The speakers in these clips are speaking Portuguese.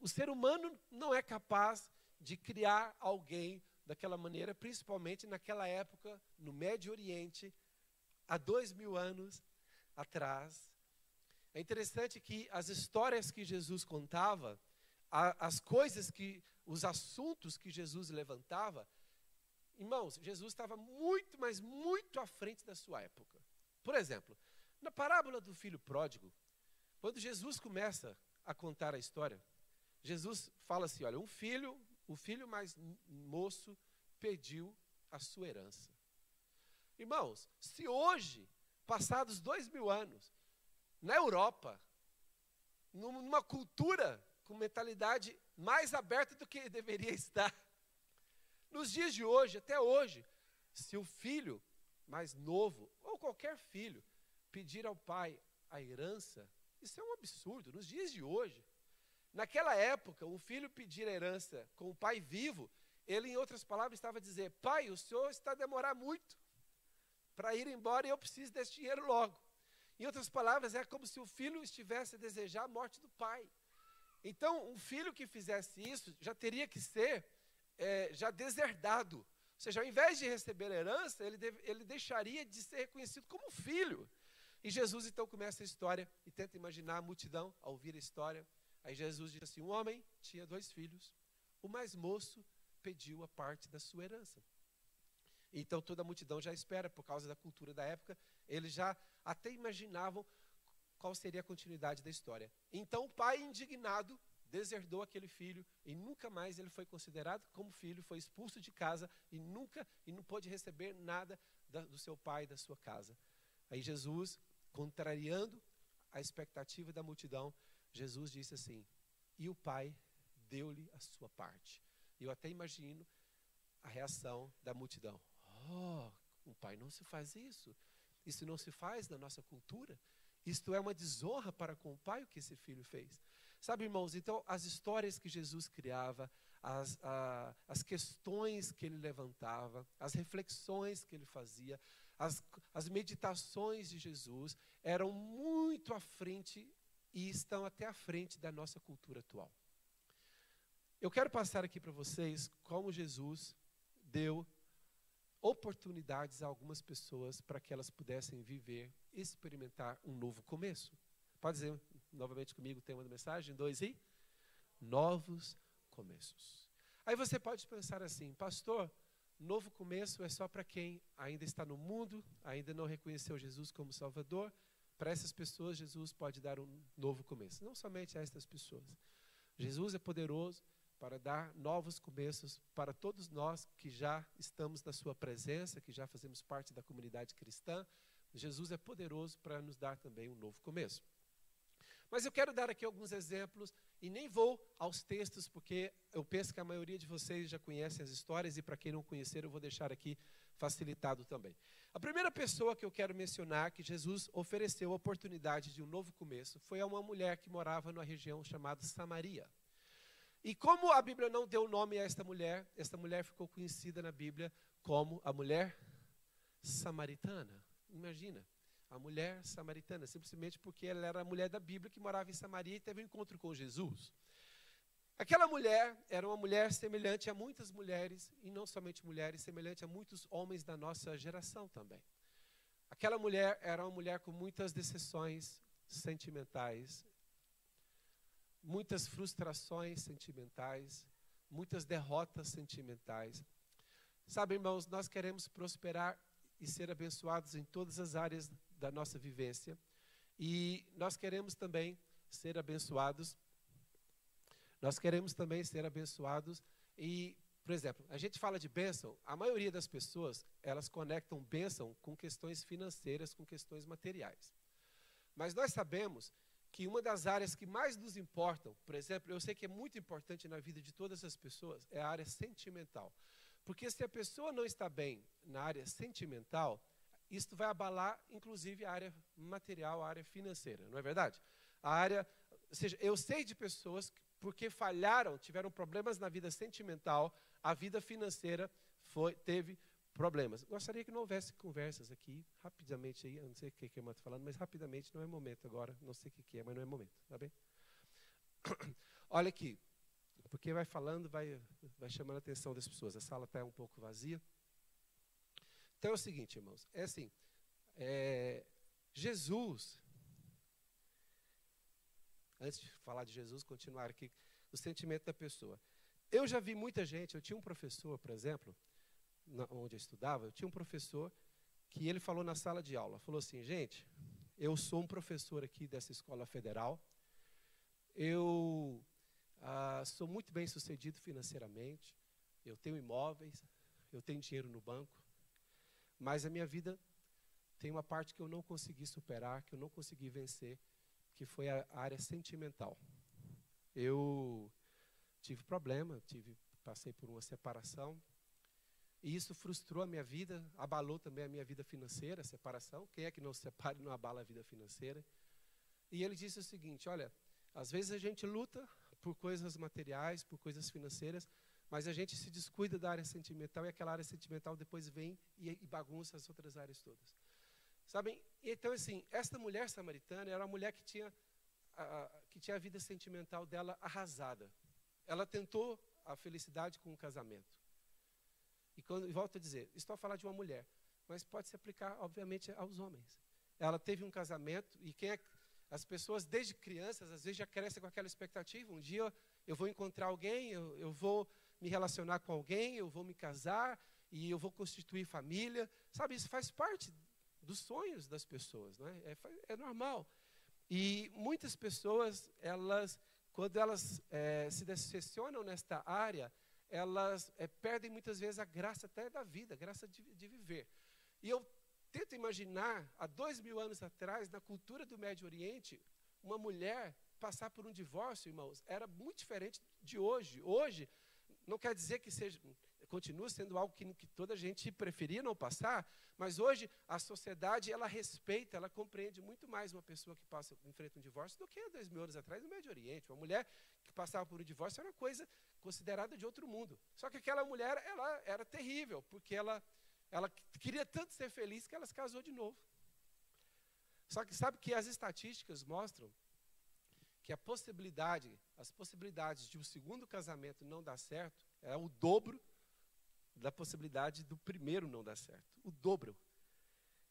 o ser humano não é capaz de criar alguém daquela maneira, principalmente naquela época, no Médio Oriente, há dois mil anos atrás. É interessante que as histórias que Jesus contava, as coisas que, os assuntos que Jesus levantava, irmãos, Jesus estava muito, mas muito à frente da sua época. Por exemplo, na parábola do filho pródigo, quando Jesus começa a contar a história, Jesus fala assim: olha, um filho, o filho mais moço pediu a sua herança. Irmãos, se hoje, passados dois mil anos, na Europa, numa cultura com mentalidade mais aberta do que deveria estar, nos dias de hoje, até hoje, se o filho mais novo, ou qualquer filho, pedir ao pai a herança, isso é um absurdo. Nos dias de hoje, naquela época, um filho pedir a herança com o pai vivo, ele, em outras palavras, estava a dizer: Pai, o senhor está a demorar muito para ir embora e eu preciso desse dinheiro logo. Em outras palavras, é como se o filho estivesse a desejar a morte do pai. Então, um filho que fizesse isso já teria que ser é, já deserdado. Ou seja, ao invés de receber a herança, ele, deve, ele deixaria de ser reconhecido como filho. E Jesus então começa a história e tenta imaginar a multidão ao ouvir a história. Aí Jesus diz assim: Um homem tinha dois filhos. O mais moço pediu a parte da sua herança. Então toda a multidão já espera, por causa da cultura da época, eles já até imaginavam qual seria a continuidade da história. Então o pai, indignado, deserdou aquele filho e nunca mais ele foi considerado como filho, foi expulso de casa e nunca e não pôde receber nada da, do seu pai da sua casa. Aí Jesus contrariando a expectativa da multidão, Jesus disse assim: E o pai deu-lhe a sua parte. Eu até imagino a reação da multidão. Oh, o pai não se faz isso. Isso não se faz na nossa cultura. Isto é uma desonra para com o pai o que esse filho fez. Sabe, irmãos, então as histórias que Jesus criava, as, a, as questões que ele levantava, as reflexões que ele fazia, as, as meditações de Jesus eram muito à frente e estão até à frente da nossa cultura atual. Eu quero passar aqui para vocês como Jesus deu oportunidades a algumas pessoas para que elas pudessem viver, experimentar um novo começo. Pode dizer novamente comigo o tema da mensagem? Dois e? Novos começos. Aí você pode pensar assim, pastor, Novo começo é só para quem ainda está no mundo, ainda não reconheceu Jesus como Salvador. Para essas pessoas, Jesus pode dar um novo começo. Não somente a estas pessoas. Jesus é poderoso para dar novos começos para todos nós que já estamos na Sua presença, que já fazemos parte da comunidade cristã. Jesus é poderoso para nos dar também um novo começo. Mas eu quero dar aqui alguns exemplos e nem vou aos textos, porque eu penso que a maioria de vocês já conhece as histórias e para quem não conhecer, eu vou deixar aqui facilitado também. A primeira pessoa que eu quero mencionar que Jesus ofereceu a oportunidade de um novo começo foi a uma mulher que morava numa região chamada Samaria. E como a Bíblia não deu nome a esta mulher, esta mulher ficou conhecida na Bíblia como a mulher samaritana. Imagina a mulher samaritana, simplesmente porque ela era a mulher da Bíblia que morava em Samaria e teve um encontro com Jesus. Aquela mulher era uma mulher semelhante a muitas mulheres, e não somente mulheres, semelhante a muitos homens da nossa geração também. Aquela mulher era uma mulher com muitas decepções sentimentais, muitas frustrações sentimentais, muitas derrotas sentimentais. Sabe, irmãos, nós queremos prosperar e ser abençoados em todas as áreas da nossa vivência. E nós queremos também ser abençoados. Nós queremos também ser abençoados e, por exemplo, a gente fala de bênção, a maioria das pessoas, elas conectam bênção com questões financeiras, com questões materiais. Mas nós sabemos que uma das áreas que mais nos importam, por exemplo, eu sei que é muito importante na vida de todas as pessoas, é a área sentimental. Porque se a pessoa não está bem na área sentimental, isto vai abalar, inclusive, a área material, a área financeira, não é verdade? A área, ou seja, eu sei de pessoas que, porque falharam, tiveram problemas na vida sentimental, a vida financeira foi, teve problemas. Gostaria que não houvesse conversas aqui, rapidamente aí, eu não sei o que, que irmã está falando, mas rapidamente, não é momento agora, não sei o que, que é, mas não é momento, tá bem? Olha aqui, porque vai falando, vai, vai chamando a atenção das pessoas. A sala está um pouco vazia. Então é o seguinte, irmãos, é assim, é, Jesus, antes de falar de Jesus, continuar aqui, o sentimento da pessoa. Eu já vi muita gente, eu tinha um professor, por exemplo, na, onde eu estudava, eu tinha um professor que ele falou na sala de aula, falou assim, gente, eu sou um professor aqui dessa escola federal, eu ah, sou muito bem sucedido financeiramente, eu tenho imóveis, eu tenho dinheiro no banco, mas a minha vida tem uma parte que eu não consegui superar, que eu não consegui vencer, que foi a área sentimental. Eu tive problema, tive, passei por uma separação, e isso frustrou a minha vida, abalou também a minha vida financeira, a separação. Quem é que não se separa e não abala a vida financeira? E ele disse o seguinte: olha, às vezes a gente luta por coisas materiais, por coisas financeiras, mas a gente se descuida da área sentimental e aquela área sentimental depois vem e, e bagunça as outras áreas todas. Sabem? Então, assim, esta mulher samaritana era uma mulher que tinha, a, que tinha a vida sentimental dela arrasada. Ela tentou a felicidade com o casamento. E quando volto a dizer, estou a falar de uma mulher, mas pode se aplicar, obviamente, aos homens. Ela teve um casamento e quem é, as pessoas desde crianças às vezes já crescem com aquela expectativa. Um dia eu vou encontrar alguém, eu, eu vou me relacionar com alguém, eu vou me casar e eu vou constituir família. Sabe, isso faz parte dos sonhos das pessoas, não é? É, é normal. E muitas pessoas, elas, quando elas é, se decepcionam nesta área, elas é, perdem muitas vezes a graça até da vida, a graça de, de viver. E eu tento imaginar, há dois mil anos atrás, na cultura do Médio Oriente, uma mulher passar por um divórcio, irmãos, era muito diferente de hoje. Hoje, não quer dizer que seja, continua sendo algo que, que toda a gente preferia não passar, mas hoje a sociedade, ela respeita, ela compreende muito mais uma pessoa que passa, enfrenta um divórcio do que há dois mil anos atrás no Médio Oriente. Uma mulher que passava por um divórcio era uma coisa considerada de outro mundo. Só que aquela mulher, ela era terrível, porque ela, ela queria tanto ser feliz que ela se casou de novo. Só que sabe que as estatísticas mostram que a possibilidade, as possibilidades de um segundo casamento não dar certo é o dobro da possibilidade do primeiro não dar certo. O dobro.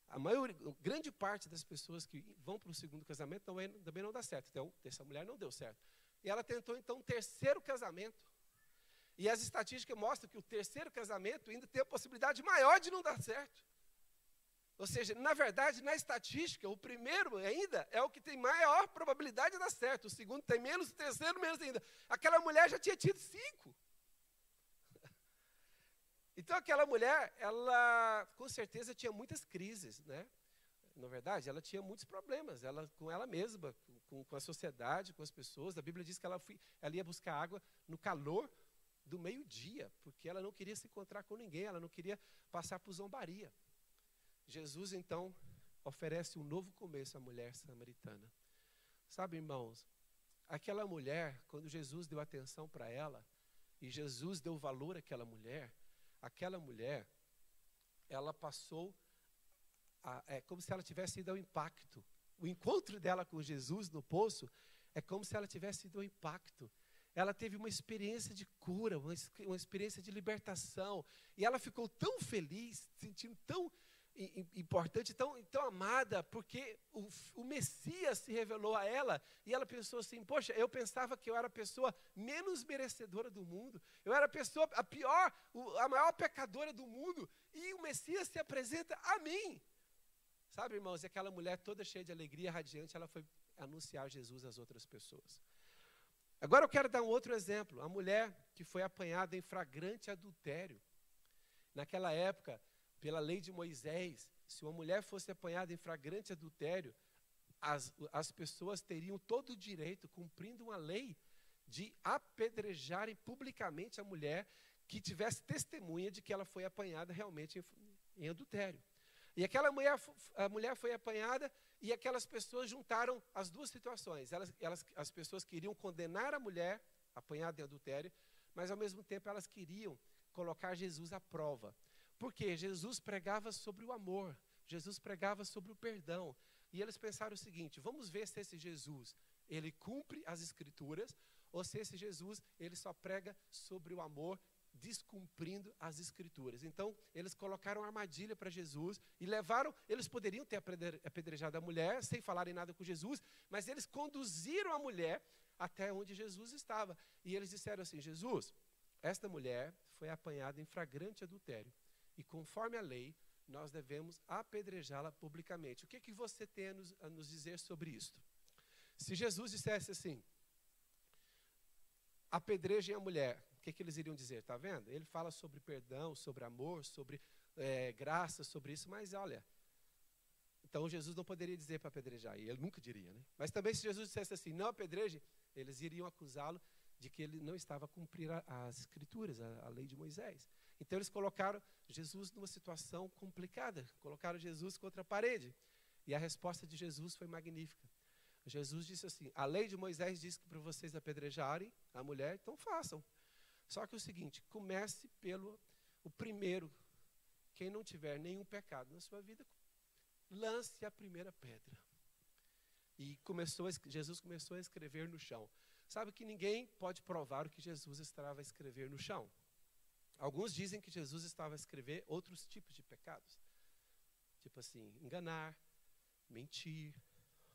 A maioria, grande parte das pessoas que vão para o segundo casamento também, também não dá certo. Então, essa mulher não deu certo. E ela tentou, então, um terceiro casamento. E as estatísticas mostram que o terceiro casamento ainda tem a possibilidade maior de não dar certo. Ou seja, na verdade, na estatística, o primeiro ainda é o que tem maior probabilidade de dar certo. O segundo tem menos, o terceiro menos ainda. Aquela mulher já tinha tido cinco. Então aquela mulher, ela com certeza tinha muitas crises, né? Na verdade, ela tinha muitos problemas, ela com ela mesma, com, com a sociedade, com as pessoas. A Bíblia diz que ela, foi, ela ia buscar água no calor do meio-dia, porque ela não queria se encontrar com ninguém, ela não queria passar por zombaria. Jesus, então, oferece um novo começo à mulher samaritana. Sabe, irmãos, aquela mulher, quando Jesus deu atenção para ela, e Jesus deu valor àquela mulher, aquela mulher, ela passou, a, é como se ela tivesse ido ao impacto. O encontro dela com Jesus no poço é como se ela tivesse ido ao impacto ela teve uma experiência de cura, uma, uma experiência de libertação. E ela ficou tão feliz, sentindo tão importante, tão, tão amada, porque o, o, Messias se revelou a ela, e ela pensou assim: Poxa, eu pensava que eu era a pessoa menos merecedora do mundo, eu era a pessoa, a pior, a maior pecadora do mundo, e o Messias se apresenta a mim. Sabe, irmãos, e aquela mulher toda cheia de alegria, radiante, ela foi anunciar Jesus às outras pessoas. Agora eu quero dar um outro exemplo. A mulher que foi apanhada em flagrante adultério. Naquela época, pela lei de Moisés, se uma mulher fosse apanhada em flagrante adultério, as, as pessoas teriam todo o direito, cumprindo uma lei, de apedrejarem publicamente a mulher que tivesse testemunha de que ela foi apanhada realmente em, em adultério. E aquela mulher, a mulher foi apanhada e aquelas pessoas juntaram as duas situações. Elas, elas, as pessoas queriam condenar a mulher apanhada em adultério, mas ao mesmo tempo elas queriam colocar Jesus à prova. Porque Jesus pregava sobre o amor, Jesus pregava sobre o perdão. E eles pensaram o seguinte: vamos ver se esse Jesus, ele cumpre as escrituras ou se esse Jesus, ele só prega sobre o amor, descumprindo as escrituras. Então, eles colocaram armadilha para Jesus e levaram, eles poderiam ter apedrejado a mulher sem falarem nada com Jesus, mas eles conduziram a mulher até onde Jesus estava. E eles disseram assim: Jesus, esta mulher foi apanhada em flagrante adultério. E conforme a lei, nós devemos apedrejá-la publicamente. O que, que você tem a nos, a nos dizer sobre isto? Se Jesus dissesse assim, apedrejem a mulher, o que, que eles iriam dizer? Está vendo? Ele fala sobre perdão, sobre amor, sobre é, graça, sobre isso, mas olha, então Jesus não poderia dizer para apedrejar, e ele nunca diria, né? Mas também se Jesus dissesse assim, não apedreje, eles iriam acusá-lo de que ele não estava a cumprir as escrituras, a, a lei de Moisés. Então eles colocaram Jesus numa situação complicada, colocaram Jesus contra a parede. E a resposta de Jesus foi magnífica. Jesus disse assim: A lei de Moisés diz que para vocês apedrejarem a mulher, então façam. Só que é o seguinte: comece pelo o primeiro. Quem não tiver nenhum pecado na sua vida, lance a primeira pedra. E começou Jesus começou a escrever no chão. Sabe que ninguém pode provar o que Jesus estava a escrever no chão. Alguns dizem que Jesus estava a escrever outros tipos de pecados. Tipo assim, enganar, mentir,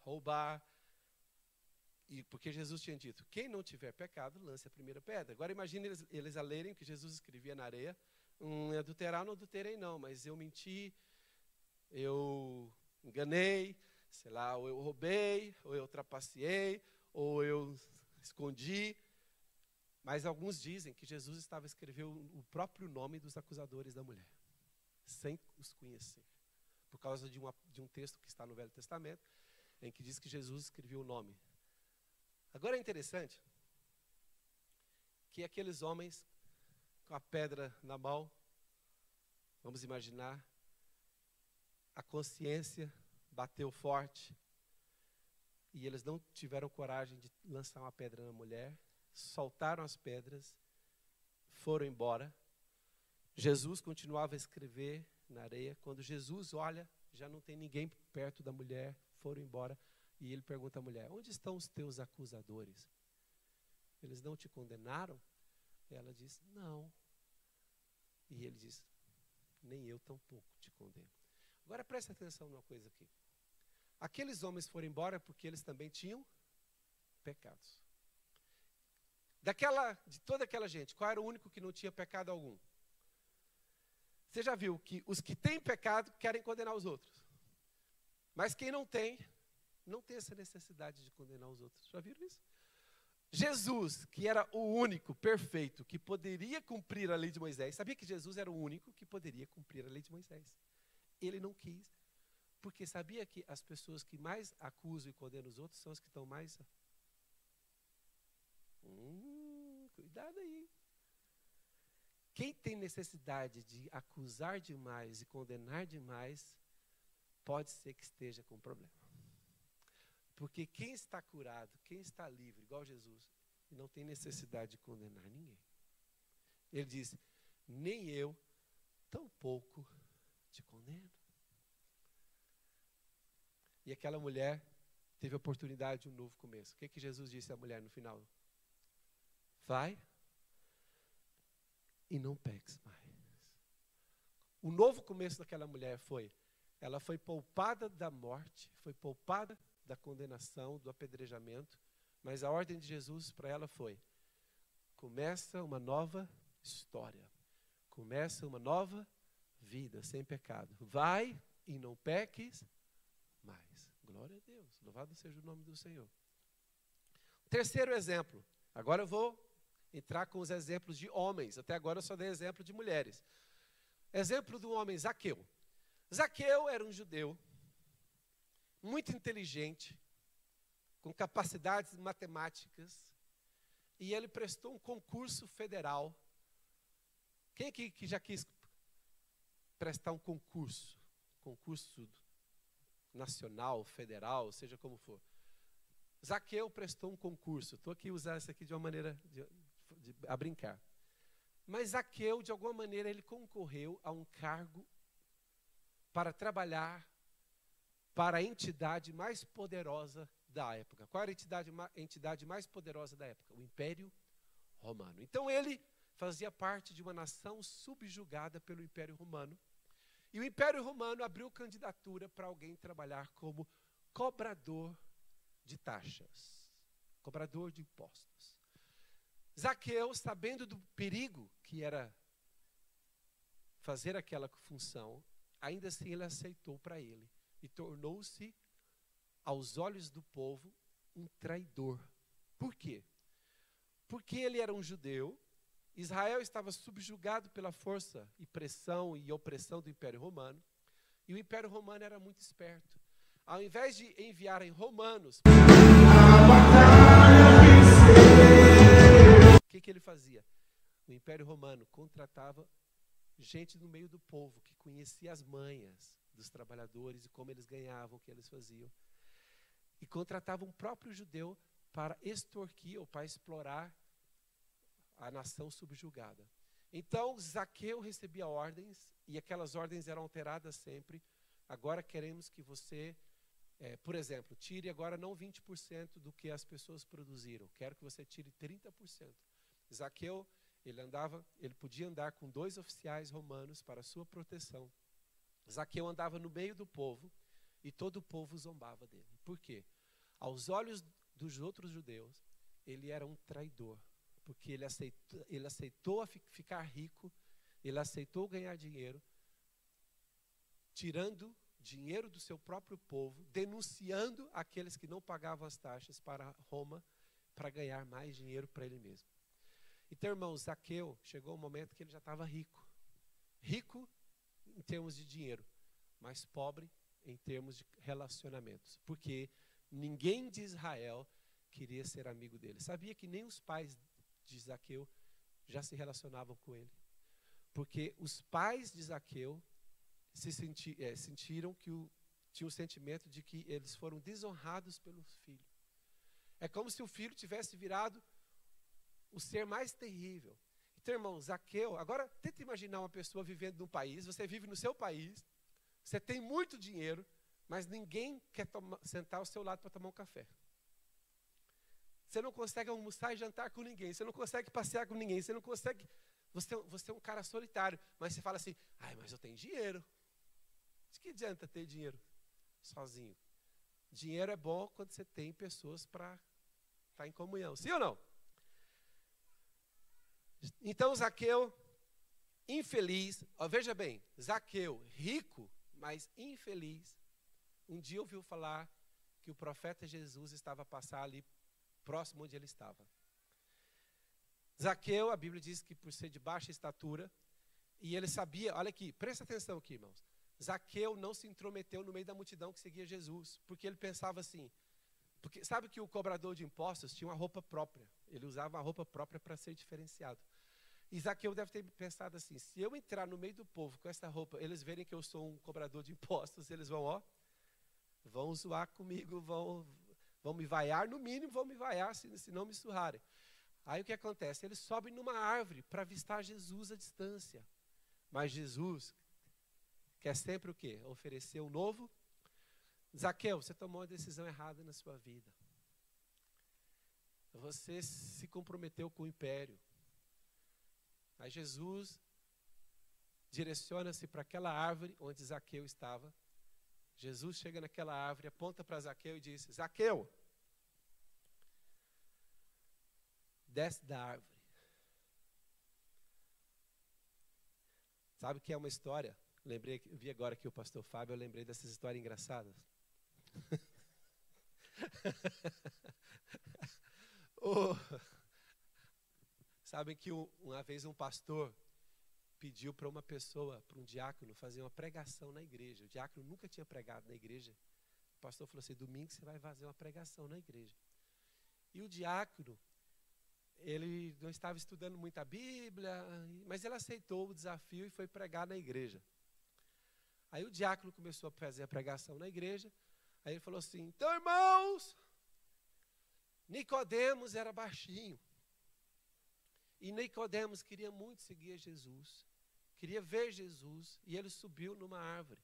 roubar. E porque Jesus tinha dito: quem não tiver pecado, lance a primeira pedra. Agora imagine eles, eles a lerem o que Jesus escrevia na areia. Um, adulterar, não adulterei, não, mas eu menti, eu enganei, sei lá, ou eu roubei, ou eu trapaceei, ou eu escondi. Mas alguns dizem que Jesus estava escrevendo o próprio nome dos acusadores da mulher, sem os conhecer. Por causa de, uma, de um texto que está no Velho Testamento, em que diz que Jesus escreveu o nome. Agora é interessante que aqueles homens com a pedra na mão, vamos imaginar, a consciência bateu forte e eles não tiveram coragem de lançar uma pedra na mulher, soltaram as pedras, foram embora. Jesus continuava a escrever na areia. Quando Jesus olha, já não tem ninguém perto da mulher, foram embora. E ele pergunta à mulher: Onde estão os teus acusadores? Eles não te condenaram? Ela diz: Não. E ele diz: Nem eu tampouco te condeno. Agora preste atenção numa coisa aqui. Aqueles homens foram embora porque eles também tinham pecados. Daquela, de toda aquela gente, qual era o único que não tinha pecado algum? Você já viu que os que têm pecado querem condenar os outros. Mas quem não tem, não tem essa necessidade de condenar os outros. Já viram isso? Jesus, que era o único perfeito que poderia cumprir a lei de Moisés, sabia que Jesus era o único que poderia cumprir a lei de Moisés. Ele não quis, porque sabia que as pessoas que mais acusam e condenam os outros são as que estão mais. Hum, cuidado aí. Quem tem necessidade de acusar demais e condenar demais, pode ser que esteja com problema. Porque quem está curado, quem está livre, igual Jesus, não tem necessidade de condenar ninguém. Ele diz: nem eu, tampouco te condeno. E aquela mulher teve a oportunidade de um novo começo. O que, que Jesus disse à mulher no final? Vai e não peques mais. O novo começo daquela mulher foi: ela foi poupada da morte, foi poupada da condenação, do apedrejamento, mas a ordem de Jesus para ela foi: começa uma nova história, começa uma nova vida sem pecado. Vai e não peques mais. Glória a Deus. Louvado seja o nome do Senhor. Terceiro exemplo. Agora eu vou entrar com os exemplos de homens. Até agora eu só dei exemplo de mulheres. Exemplo do homem Zaqueu. Zaqueu era um judeu muito inteligente, com capacidades matemáticas, e ele prestou um concurso federal. Quem aqui que já quis prestar um concurso? Concurso nacional, federal, seja como for. Zaqueu prestou um concurso. Estou aqui usando isso aqui de uma maneira de, a brincar. Mas Zaqueu, de alguma maneira, ele concorreu a um cargo para trabalhar para a entidade mais poderosa da época. Qual era a entidade, a entidade mais poderosa da época? O Império Romano. Então ele fazia parte de uma nação subjugada pelo Império Romano. E o Império Romano abriu candidatura para alguém trabalhar como cobrador de taxas, cobrador de impostos. Zaqueu, sabendo do perigo que era fazer aquela função, ainda assim ele aceitou para ele e tornou-se, aos olhos do povo, um traidor. Por quê? Porque ele era um judeu, Israel estava subjugado pela força e pressão e opressão do Império Romano, e o Império Romano era muito esperto. Ao invés de enviarem romanos, que, que ele fazia? O Império Romano contratava gente no meio do povo que conhecia as manhas dos trabalhadores e como eles ganhavam, o que eles faziam. E contratava um próprio judeu para extorquir ou para explorar a nação subjugada. Então, Zaqueu recebia ordens, e aquelas ordens eram alteradas sempre. Agora queremos que você, é, por exemplo, tire agora não 20% do que as pessoas produziram, quero que você tire 30%. Zaqueu ele andava, ele podia andar com dois oficiais romanos para sua proteção. Zaqueu andava no meio do povo e todo o povo zombava dele. Por quê? Aos olhos dos outros judeus, ele era um traidor, porque ele aceitou, ele aceitou ficar rico, ele aceitou ganhar dinheiro, tirando dinheiro do seu próprio povo, denunciando aqueles que não pagavam as taxas para Roma para ganhar mais dinheiro para ele mesmo. Então, irmãos, Zaqueu chegou o um momento que ele já estava rico. Rico em termos de dinheiro, mas pobre em termos de relacionamentos. Porque ninguém de Israel queria ser amigo dele. Sabia que nem os pais de Zaqueu já se relacionavam com ele. Porque os pais de Zaqueu se senti, é, sentiram que o, tinham o sentimento de que eles foram desonrados pelo filho. É como se o filho tivesse virado o ser mais terrível. Então, irmão, Zaqueu, agora tenta imaginar uma pessoa vivendo num país, você vive no seu país, você tem muito dinheiro, mas ninguém quer tomar, sentar ao seu lado para tomar um café. Você não consegue almoçar e jantar com ninguém, você não consegue passear com ninguém, você não consegue. Você, você é um cara solitário, mas você fala assim: ai, mas eu tenho dinheiro. De que adianta ter dinheiro sozinho? Dinheiro é bom quando você tem pessoas para estar tá em comunhão. Sim ou não? Então Zaqueu, infeliz, ó, veja bem, Zaqueu, rico, mas infeliz, um dia ouviu falar que o profeta Jesus estava a passar ali próximo onde ele estava. Zaqueu, a Bíblia diz que por ser de baixa estatura, e ele sabia, olha aqui, presta atenção aqui, irmãos. Zaqueu não se intrometeu no meio da multidão que seguia Jesus, porque ele pensava assim, porque sabe que o cobrador de impostos tinha uma roupa própria. Ele usava uma roupa própria para ser diferenciado. Isaqueu deve ter pensado assim: se eu entrar no meio do povo com essa roupa, eles verem que eu sou um cobrador de impostos, eles vão, ó, vão zoar comigo, vão, vão me vaiar, no mínimo vão me vaiar se, se não me surrarem. Aí o que acontece? Eles sobem numa árvore para avistar Jesus à distância. Mas Jesus quer sempre o quê? Oferecer o um novo Zaqueu, você tomou uma decisão errada na sua vida. Você se comprometeu com o império. Mas Jesus direciona-se para aquela árvore onde Zaqueu estava. Jesus chega naquela árvore, aponta para Zaqueu e diz: Zaqueu, desce da árvore. Sabe que é uma história? Lembrei, vi agora que o pastor Fábio, eu lembrei dessas histórias engraçadas. oh, sabem que uma vez um pastor pediu para uma pessoa, para um diácono, fazer uma pregação na igreja. O diácono nunca tinha pregado na igreja. O pastor falou assim: domingo você vai fazer uma pregação na igreja. E o diácono, ele não estava estudando muita Bíblia, mas ele aceitou o desafio e foi pregar na igreja. Aí o diácono começou a fazer a pregação na igreja. Aí ele falou assim: então, irmãos, Nicodemos era baixinho. E Nicodemos queria muito seguir Jesus. Queria ver Jesus. E ele subiu numa árvore.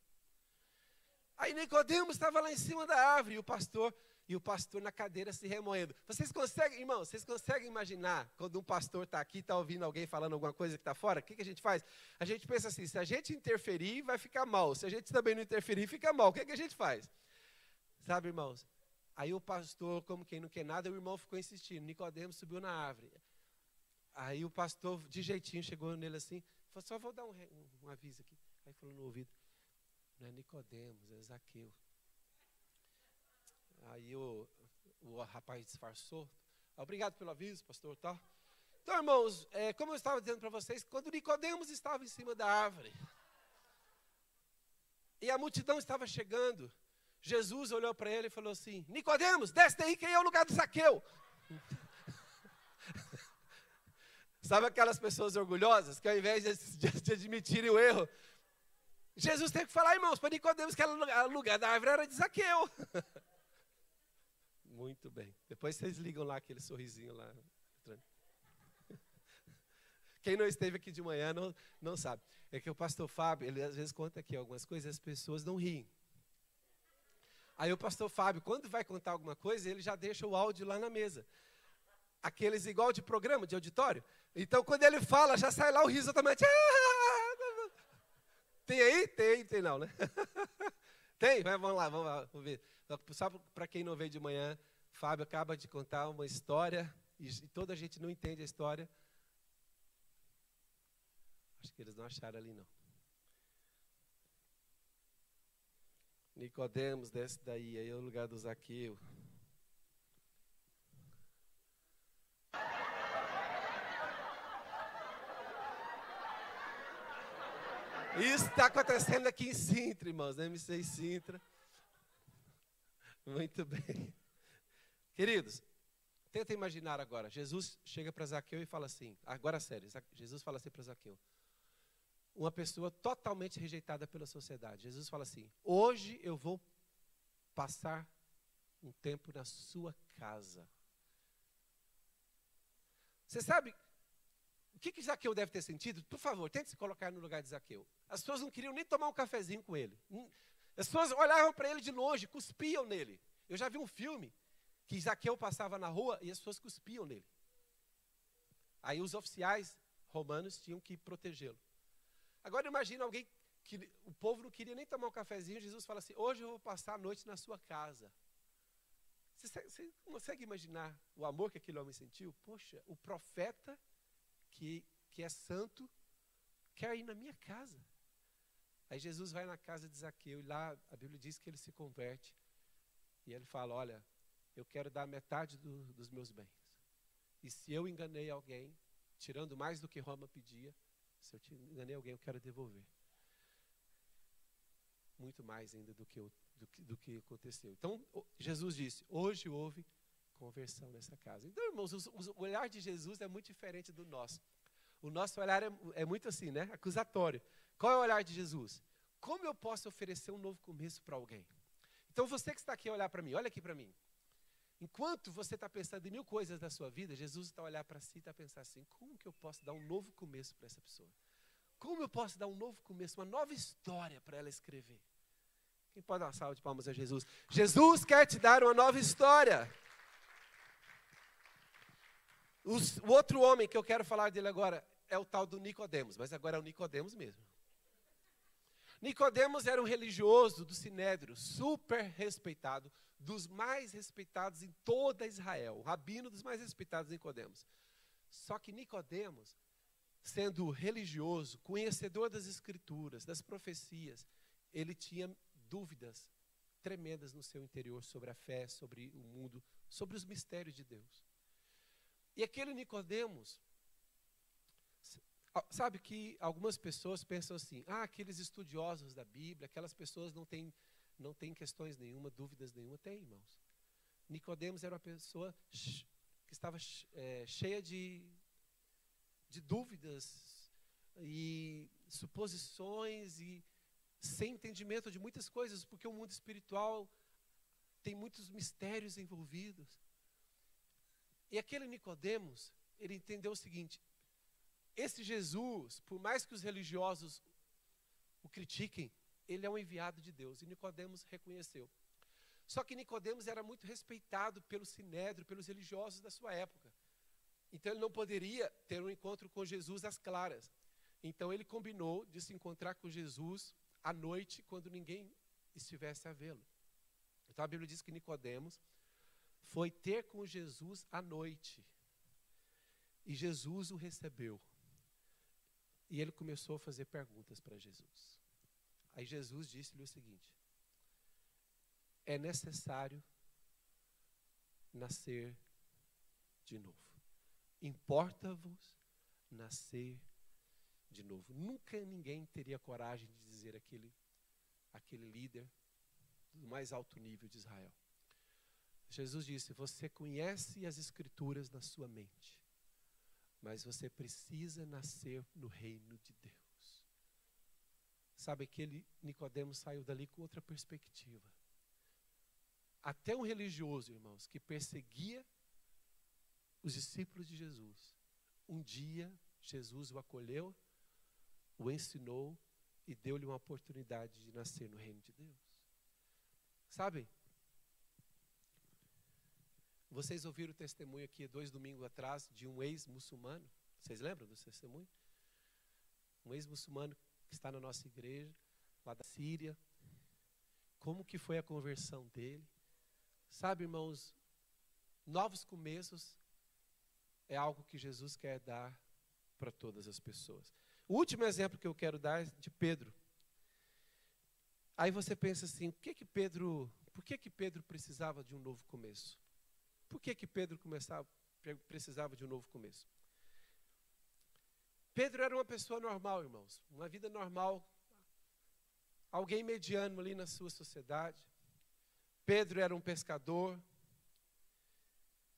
Aí Nicodemos estava lá em cima da árvore. E o pastor, e o pastor na cadeira se remoendo. Vocês conseguem, irmão, vocês conseguem imaginar quando um pastor está aqui, está ouvindo alguém falando alguma coisa que está fora? O que, que a gente faz? A gente pensa assim: se a gente interferir, vai ficar mal. Se a gente também não interferir, fica mal. O que, que a gente faz? Sabe, irmãos? Aí o pastor, como quem não quer nada, o irmão ficou insistindo. Nicodemos subiu na árvore. Aí o pastor, de jeitinho, chegou nele assim, falou: só vou dar um, um, um aviso aqui. Aí falou no ouvido: não é Nicodemos, é Zaqueu. Aí o, o rapaz disfarçou. Obrigado pelo aviso, pastor, tá? Então, irmãos, é, como eu estava dizendo para vocês, quando Nicodemos estava em cima da árvore, e a multidão estava chegando, Jesus olhou para ele e falou assim: Nicodemos, desce daí que é o lugar do Zaqueu. Sabe aquelas pessoas orgulhosas que ao invés de, de, de admitirem o erro, Jesus tem que falar, irmãos, para Nicodemos que o lugar da árvore era de Zaqueu. Muito bem. Depois vocês ligam lá aquele sorrisinho lá. Quem não esteve aqui de manhã não, não sabe. É que o pastor Fábio, ele às vezes conta aqui algumas coisas e as pessoas não riem. Aí o pastor Fábio, quando vai contar alguma coisa, ele já deixa o áudio lá na mesa. Aqueles igual de programa, de auditório. Então, quando ele fala, já sai lá o riso automático. Tem aí? Tem, tem não, né? tem? Vamos lá, vamos lá, vamos ver. Só para quem não veio de manhã, Fábio acaba de contar uma história e toda a gente não entende a história. Acho que eles não acharam ali, não. Nicodemos desce daí, aí é o lugar do Zaqueu. Isso está acontecendo aqui em Sintra, irmãos, na M6 Sintra. Muito bem. Queridos, tenta imaginar agora. Jesus chega para Zaqueu e fala assim, agora sério, Jesus fala assim para Zaqueu uma pessoa totalmente rejeitada pela sociedade. Jesus fala assim: Hoje eu vou passar um tempo na sua casa. Você sabe o que, que Zaqueu deve ter sentido? Por favor, tente se colocar no lugar de Zaqueu. As pessoas não queriam nem tomar um cafezinho com ele. Hum, as pessoas olhavam para ele de longe, cuspiam nele. Eu já vi um filme que Zaqueu passava na rua e as pessoas cuspiam nele. Aí os oficiais romanos tinham que protegê-lo. Agora imagine alguém que o povo não queria nem tomar um cafezinho, Jesus fala assim: hoje eu vou passar a noite na sua casa. Você, você consegue imaginar o amor que aquele homem sentiu? Poxa, o profeta que, que é santo quer ir na minha casa. Aí Jesus vai na casa de Zaqueu e lá a Bíblia diz que ele se converte. E ele fala: Olha, eu quero dar metade do, dos meus bens. E se eu enganei alguém, tirando mais do que Roma pedia, se eu enganei alguém, eu quero devolver. Muito mais ainda do que, do, que, do que aconteceu. Então, Jesus disse: hoje houve conversão nessa casa. Então, irmãos, o, o olhar de Jesus é muito diferente do nosso. O nosso olhar é, é muito assim, né? Acusatório. Qual é o olhar de Jesus? Como eu posso oferecer um novo começo para alguém? Então, você que está aqui a olhar para mim, olha aqui para mim. Enquanto você está pensando em mil coisas da sua vida, Jesus está a olhar para si e está a pensar assim: como que eu posso dar um novo começo para essa pessoa? Como eu posso dar um novo começo, uma nova história para ela escrever? Quem pode dar uma salva de palmas a Jesus? Jesus quer te dar uma nova história. Os, o outro homem que eu quero falar dele agora é o tal do Nicodemos, mas agora é o Nicodemos mesmo. Nicodemos era um religioso do Sinédrio, super respeitado, dos mais respeitados em toda Israel, o rabino dos mais respeitados Nicodemos. Só que Nicodemos, sendo religioso, conhecedor das escrituras, das profecias, ele tinha dúvidas tremendas no seu interior sobre a fé, sobre o mundo, sobre os mistérios de Deus. E aquele Nicodemos, sabe que algumas pessoas pensam assim: "Ah, aqueles estudiosos da Bíblia, aquelas pessoas não têm não tem questões nenhuma, dúvidas nenhuma. Tem, irmãos. Nicodemos era uma pessoa que estava é, cheia de, de dúvidas e suposições e sem entendimento de muitas coisas, porque o mundo espiritual tem muitos mistérios envolvidos. E aquele Nicodemos, ele entendeu o seguinte: esse Jesus, por mais que os religiosos o critiquem, ele é um enviado de Deus. E Nicodemos reconheceu. Só que Nicodemos era muito respeitado pelo sinédrio, pelos religiosos da sua época. Então ele não poderia ter um encontro com Jesus às claras. Então ele combinou de se encontrar com Jesus à noite, quando ninguém estivesse a vê-lo. Então a Bíblia diz que Nicodemos foi ter com Jesus à noite. E Jesus o recebeu. E ele começou a fazer perguntas para Jesus. Aí Jesus disse-lhe o seguinte: É necessário nascer de novo. Importa-vos nascer de novo. Nunca ninguém teria coragem de dizer aquele, aquele líder do mais alto nível de Israel. Jesus disse: Você conhece as Escrituras na sua mente, mas você precisa nascer no reino de Deus. Sabe, aquele Nicodemos saiu dali com outra perspectiva. Até um religioso, irmãos, que perseguia os discípulos de Jesus, um dia Jesus o acolheu, o ensinou e deu-lhe uma oportunidade de nascer no reino de Deus. Sabe? Vocês ouviram o testemunho aqui dois domingos atrás de um ex-muçulmano? Vocês lembram do testemunho? Um ex-muçulmano que está na nossa igreja, lá da Síria. Como que foi a conversão dele? Sabe, irmãos, novos começos é algo que Jesus quer dar para todas as pessoas. O último exemplo que eu quero dar é de Pedro. Aí você pensa assim, por que que Pedro, por que que Pedro precisava de um novo começo? Por que, que Pedro começava, precisava de um novo começo? Pedro era uma pessoa normal, irmãos, uma vida normal, alguém mediano ali na sua sociedade. Pedro era um pescador.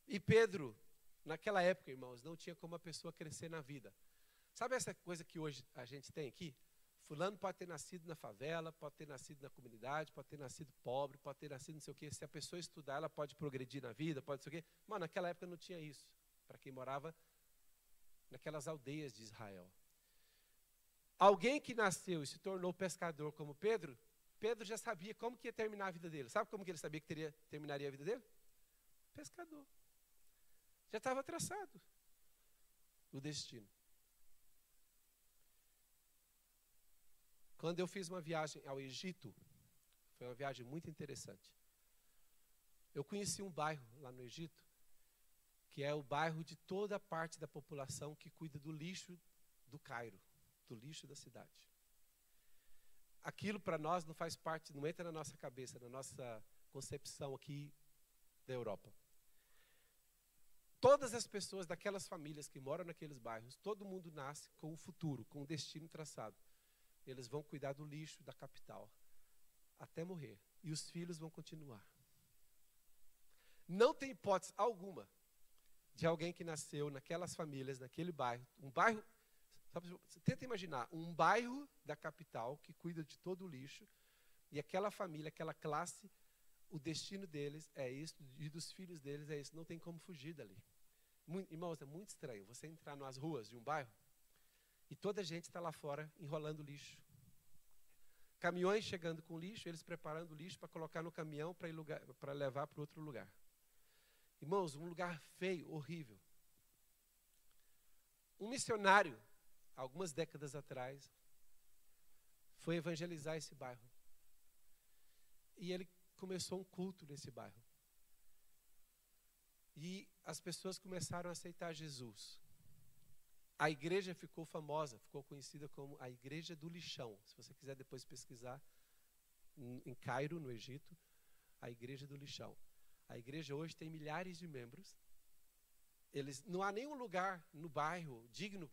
E Pedro, naquela época, irmãos, não tinha como a pessoa crescer na vida. Sabe essa coisa que hoje a gente tem aqui? Fulano pode ter nascido na favela, pode ter nascido na comunidade, pode ter nascido pobre, pode ter nascido não sei o quê. Se a pessoa estudar, ela pode progredir na vida, pode sei o quê. Mano, naquela época não tinha isso. Para quem morava naquelas aldeias de Israel. Alguém que nasceu e se tornou pescador como Pedro, Pedro já sabia como que ia terminar a vida dele. Sabe como que ele sabia que teria, terminaria a vida dele? Pescador. Já estava traçado o destino. Quando eu fiz uma viagem ao Egito, foi uma viagem muito interessante. Eu conheci um bairro lá no Egito, que é o bairro de toda a parte da população que cuida do lixo do Cairo, do lixo da cidade. Aquilo para nós não faz parte, não entra na nossa cabeça, na nossa concepção aqui da Europa. Todas as pessoas daquelas famílias que moram naqueles bairros, todo mundo nasce com um futuro, com um destino traçado eles vão cuidar do lixo da capital até morrer. E os filhos vão continuar. Não tem hipótese alguma de alguém que nasceu naquelas famílias, naquele bairro, um bairro, sabe, tenta imaginar, um bairro da capital que cuida de todo o lixo, e aquela família, aquela classe, o destino deles é isso, e dos filhos deles é isso, não tem como fugir dali. Irmãos, é muito estranho você entrar nas ruas de um bairro e toda a gente está lá fora enrolando lixo. Caminhões chegando com lixo, eles preparando lixo para colocar no caminhão para levar para outro lugar. Irmãos, um lugar feio, horrível. Um missionário, algumas décadas atrás, foi evangelizar esse bairro. E ele começou um culto nesse bairro. E as pessoas começaram a aceitar Jesus. A igreja ficou famosa, ficou conhecida como a Igreja do Lixão. Se você quiser depois pesquisar, em Cairo, no Egito, a Igreja do Lixão. A igreja hoje tem milhares de membros. Eles, não há nenhum lugar no bairro digno.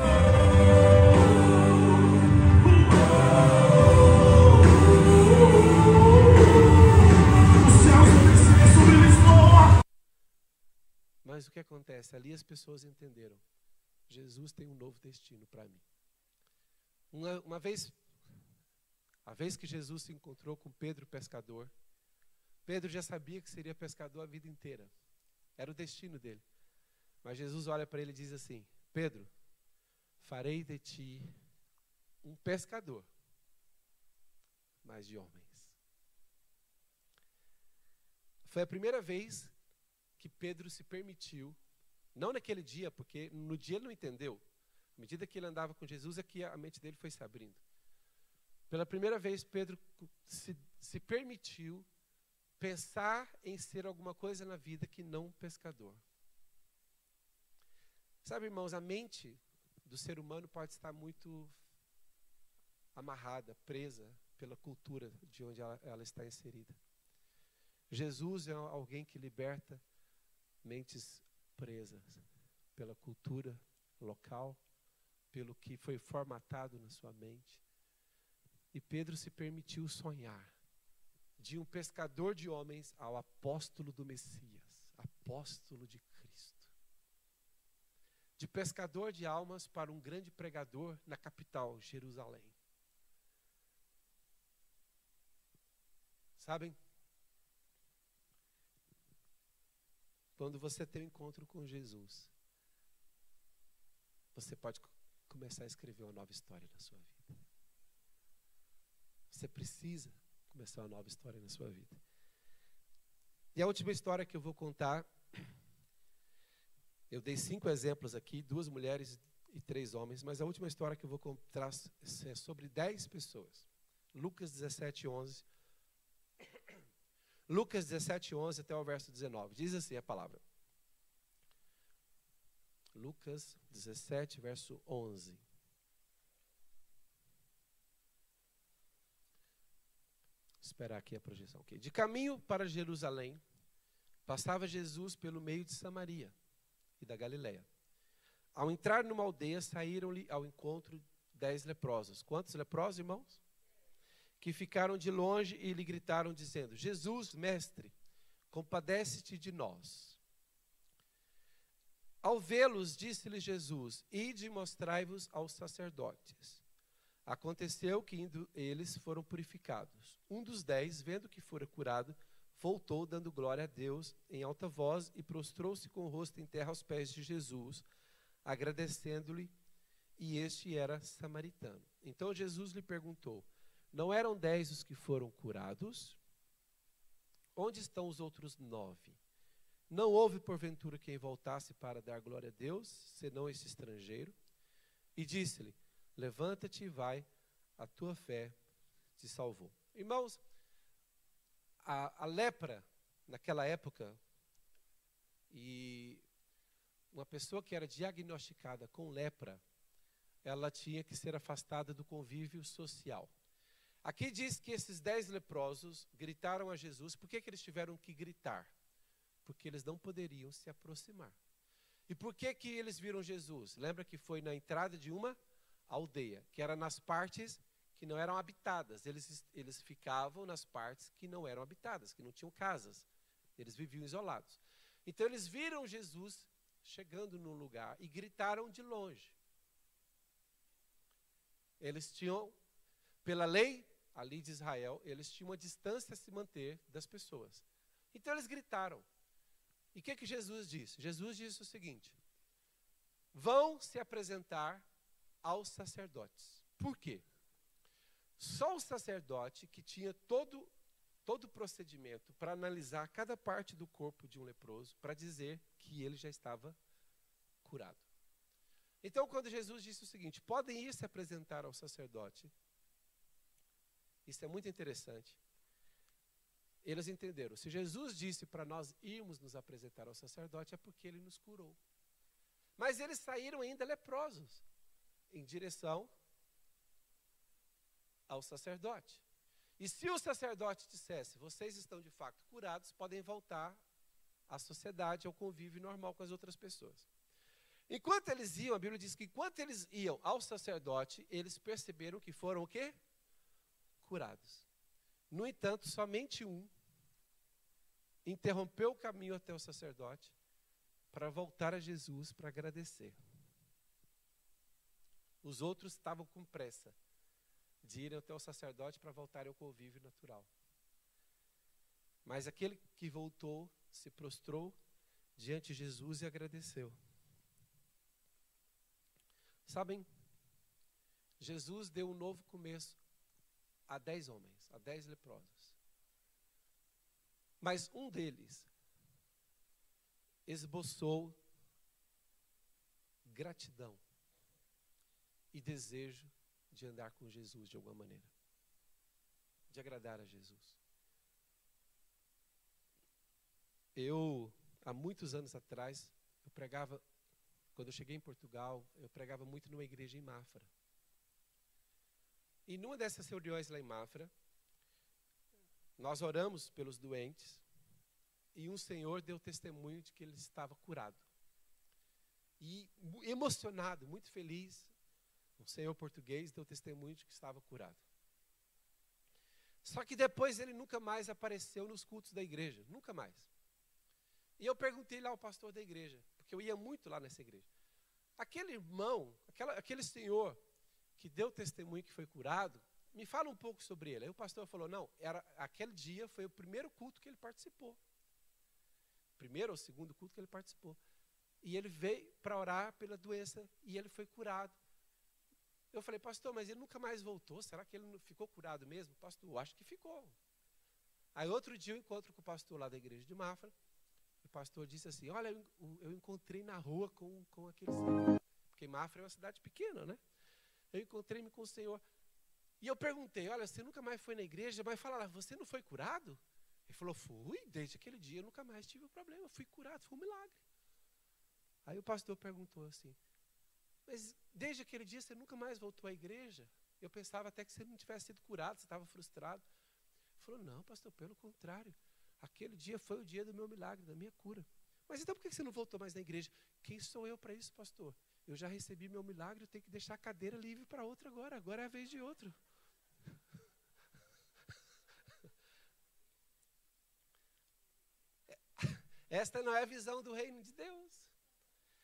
Mas o que acontece? Ali as pessoas entenderam. Jesus tem um novo destino para mim. Uma, uma vez, a vez que Jesus se encontrou com Pedro, pescador, Pedro já sabia que seria pescador a vida inteira. Era o destino dele. Mas Jesus olha para ele e diz assim: Pedro, farei de ti um pescador, mas de homens. Foi a primeira vez que Pedro se permitiu, não naquele dia, porque no dia ele não entendeu. À medida que ele andava com Jesus, é que a mente dele foi se abrindo. Pela primeira vez, Pedro se, se permitiu pensar em ser alguma coisa na vida que não um pescador. Sabe, irmãos, a mente do ser humano pode estar muito amarrada, presa pela cultura de onde ela, ela está inserida. Jesus é alguém que liberta mentes presas pela cultura local, pelo que foi formatado na sua mente. E Pedro se permitiu sonhar de um pescador de homens ao apóstolo do Messias, apóstolo de Cristo. De pescador de almas para um grande pregador na capital, Jerusalém. Sabem? Quando você tem um encontro com Jesus, você pode começar a escrever uma nova história na sua vida. Você precisa começar uma nova história na sua vida. E a última história que eu vou contar, eu dei cinco exemplos aqui, duas mulheres e três homens, mas a última história que eu vou contar é sobre dez pessoas. Lucas 17, 11 Lucas 17, 11 até o verso 19. Diz assim a palavra. Lucas 17, verso 11. Vou esperar aqui a projeção. Okay. De caminho para Jerusalém, passava Jesus pelo meio de Samaria e da Galiléia. Ao entrar numa aldeia, saíram-lhe ao encontro dez leprosos. Quantos leprosos, irmãos? Que ficaram de longe e lhe gritaram, dizendo: Jesus, mestre, compadece-te de nós. Ao vê-los, disse-lhe Jesus: Ide e mostrai-vos aos sacerdotes. Aconteceu que, indo eles, foram purificados. Um dos dez, vendo que fora curado, voltou, dando glória a Deus em alta voz, e prostrou-se com o rosto em terra aos pés de Jesus, agradecendo-lhe, e este era samaritano. Então Jesus lhe perguntou: não eram dez os que foram curados? Onde estão os outros nove? Não houve, porventura, quem voltasse para dar glória a Deus, senão esse estrangeiro? E disse-lhe: Levanta-te e vai, a tua fé te salvou. Irmãos, a, a lepra, naquela época, e uma pessoa que era diagnosticada com lepra, ela tinha que ser afastada do convívio social. Aqui diz que esses dez leprosos gritaram a Jesus. Por que, que eles tiveram que gritar? Porque eles não poderiam se aproximar. E por que, que eles viram Jesus? Lembra que foi na entrada de uma aldeia, que era nas partes que não eram habitadas. Eles, eles ficavam nas partes que não eram habitadas, que não tinham casas. Eles viviam isolados. Então eles viram Jesus chegando num lugar e gritaram de longe. Eles tinham, pela lei ali de Israel, eles tinham uma distância a se manter das pessoas. Então eles gritaram. E o que, que Jesus disse? Jesus disse o seguinte: vão se apresentar aos sacerdotes. Por quê? Só o sacerdote que tinha todo todo o procedimento para analisar cada parte do corpo de um leproso para dizer que ele já estava curado. Então, quando Jesus disse o seguinte: podem ir se apresentar ao sacerdote, isso é muito interessante. Eles entenderam. Se Jesus disse para nós irmos nos apresentar ao sacerdote, é porque ele nos curou. Mas eles saíram ainda leprosos em direção ao sacerdote. E se o sacerdote dissesse, vocês estão de fato curados, podem voltar à sociedade, ao convívio normal com as outras pessoas. Enquanto eles iam, a Bíblia diz que enquanto eles iam ao sacerdote, eles perceberam que foram o quê? Curados. No entanto, somente um interrompeu o caminho até o sacerdote para voltar a Jesus para agradecer. Os outros estavam com pressa de irem até o sacerdote para voltarem ao convívio natural. Mas aquele que voltou se prostrou diante de Jesus e agradeceu. Sabem, Jesus deu um novo começo a dez homens, a dez leprosos. Mas um deles esboçou gratidão e desejo de andar com Jesus de alguma maneira, de agradar a Jesus. Eu, há muitos anos atrás, eu pregava, quando eu cheguei em Portugal, eu pregava muito numa igreja em Mafra. E numa dessas reuniões lá em Mafra, nós oramos pelos doentes e um senhor deu testemunho de que ele estava curado. E emocionado, muito feliz, um senhor português deu testemunho de que estava curado. Só que depois ele nunca mais apareceu nos cultos da igreja, nunca mais. E eu perguntei lá ao pastor da igreja, porque eu ia muito lá nessa igreja. Aquele irmão, aquela, aquele senhor que deu testemunho que foi curado, me fala um pouco sobre ele. Aí o pastor falou: não, era aquele dia foi o primeiro culto que ele participou. Primeiro ou segundo culto que ele participou. E ele veio para orar pela doença e ele foi curado. Eu falei, pastor, mas ele nunca mais voltou. Será que ele ficou curado mesmo? Pastor, eu acho que ficou. Aí outro dia eu encontro com o pastor lá da igreja de Mafra. O pastor disse assim: Olha, eu encontrei na rua com, com aquele senhor. Porque Mafra é uma cidade pequena, né? Eu encontrei-me com o senhor. E eu perguntei: Olha, você nunca mais foi na igreja, mas fala lá, você não foi curado? Ele falou: Fui, desde aquele dia eu nunca mais tive o problema. Fui curado, foi um milagre. Aí o pastor perguntou assim: Mas desde aquele dia você nunca mais voltou à igreja? Eu pensava até que você não tivesse sido curado, você estava frustrado. Ele falou: Não, pastor, pelo contrário. Aquele dia foi o dia do meu milagre, da minha cura. Mas então por que você não voltou mais na igreja? Quem sou eu para isso, pastor? Eu já recebi meu milagre, eu tenho que deixar a cadeira livre para outro agora. Agora é a vez de outro. Esta não é a visão do reino de Deus.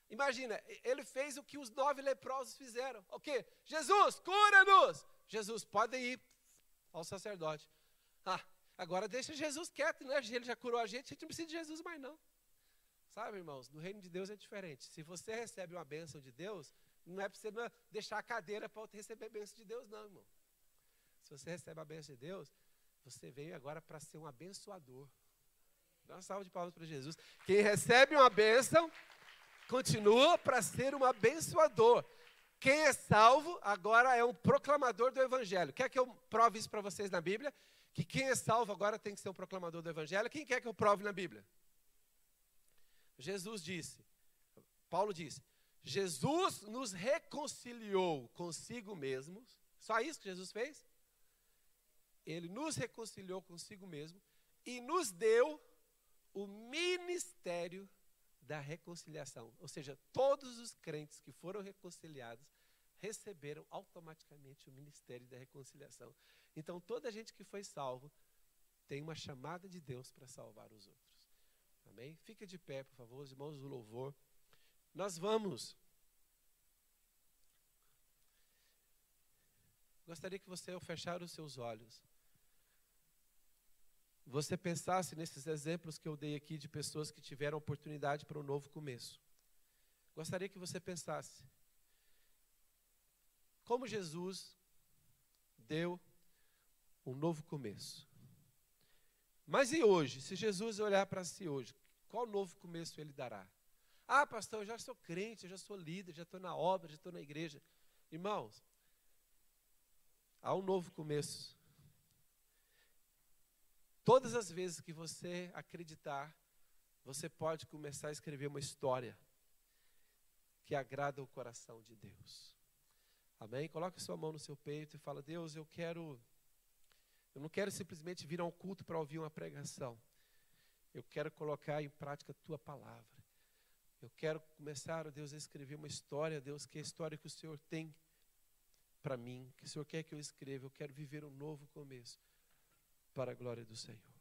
Imagina, ele fez o que os nove leprosos fizeram. O quê? Jesus, cura-nos! Jesus, podem ir ao sacerdote. Ah, Agora deixa Jesus quieto, né? Ele já curou a gente, a gente não precisa de Jesus mais não. Sabe, irmãos, no reino de Deus é diferente. Se você recebe uma bênção de Deus, não é para você deixar a cadeira para receber a bênção de Deus, não, irmão. Se você recebe a bênção de Deus, você veio agora para ser um abençoador. Dá uma salva de palmas para Jesus. Quem recebe uma bênção, continua para ser um abençoador. Quem é salvo, agora é um proclamador do Evangelho. Quer que eu prove isso para vocês na Bíblia? que quem é salvo agora tem que ser um proclamador do Evangelho. Quem quer que eu prove na Bíblia? Jesus disse, Paulo disse, Jesus nos reconciliou consigo mesmos. Só isso que Jesus fez? Ele nos reconciliou consigo mesmo e nos deu o ministério da reconciliação. Ou seja, todos os crentes que foram reconciliados receberam automaticamente o ministério da reconciliação. Então, toda gente que foi salvo tem uma chamada de Deus para salvar os outros. Amém? Fica de pé, por favor, os irmãos do louvor. Nós vamos. Gostaria que você, ao fechar os seus olhos, você pensasse nesses exemplos que eu dei aqui de pessoas que tiveram oportunidade para um novo começo. Gostaria que você pensasse como Jesus deu um novo começo. Mas e hoje? Se Jesus olhar para si hoje, qual novo começo ele dará? Ah, pastor, eu já sou crente, eu já sou líder, já estou na obra, já estou na igreja. Irmãos, há um novo começo. Todas as vezes que você acreditar, você pode começar a escrever uma história que agrada o coração de Deus. Amém? Coloque sua mão no seu peito e fala: Deus, eu quero. Eu não quero simplesmente vir a um culto para ouvir uma pregação. Eu quero colocar em prática a tua palavra. Eu quero começar, Deus, a escrever uma história, Deus, que é a história que o Senhor tem para mim, que o Senhor quer que eu escreva. Eu quero viver um novo começo para a glória do Senhor.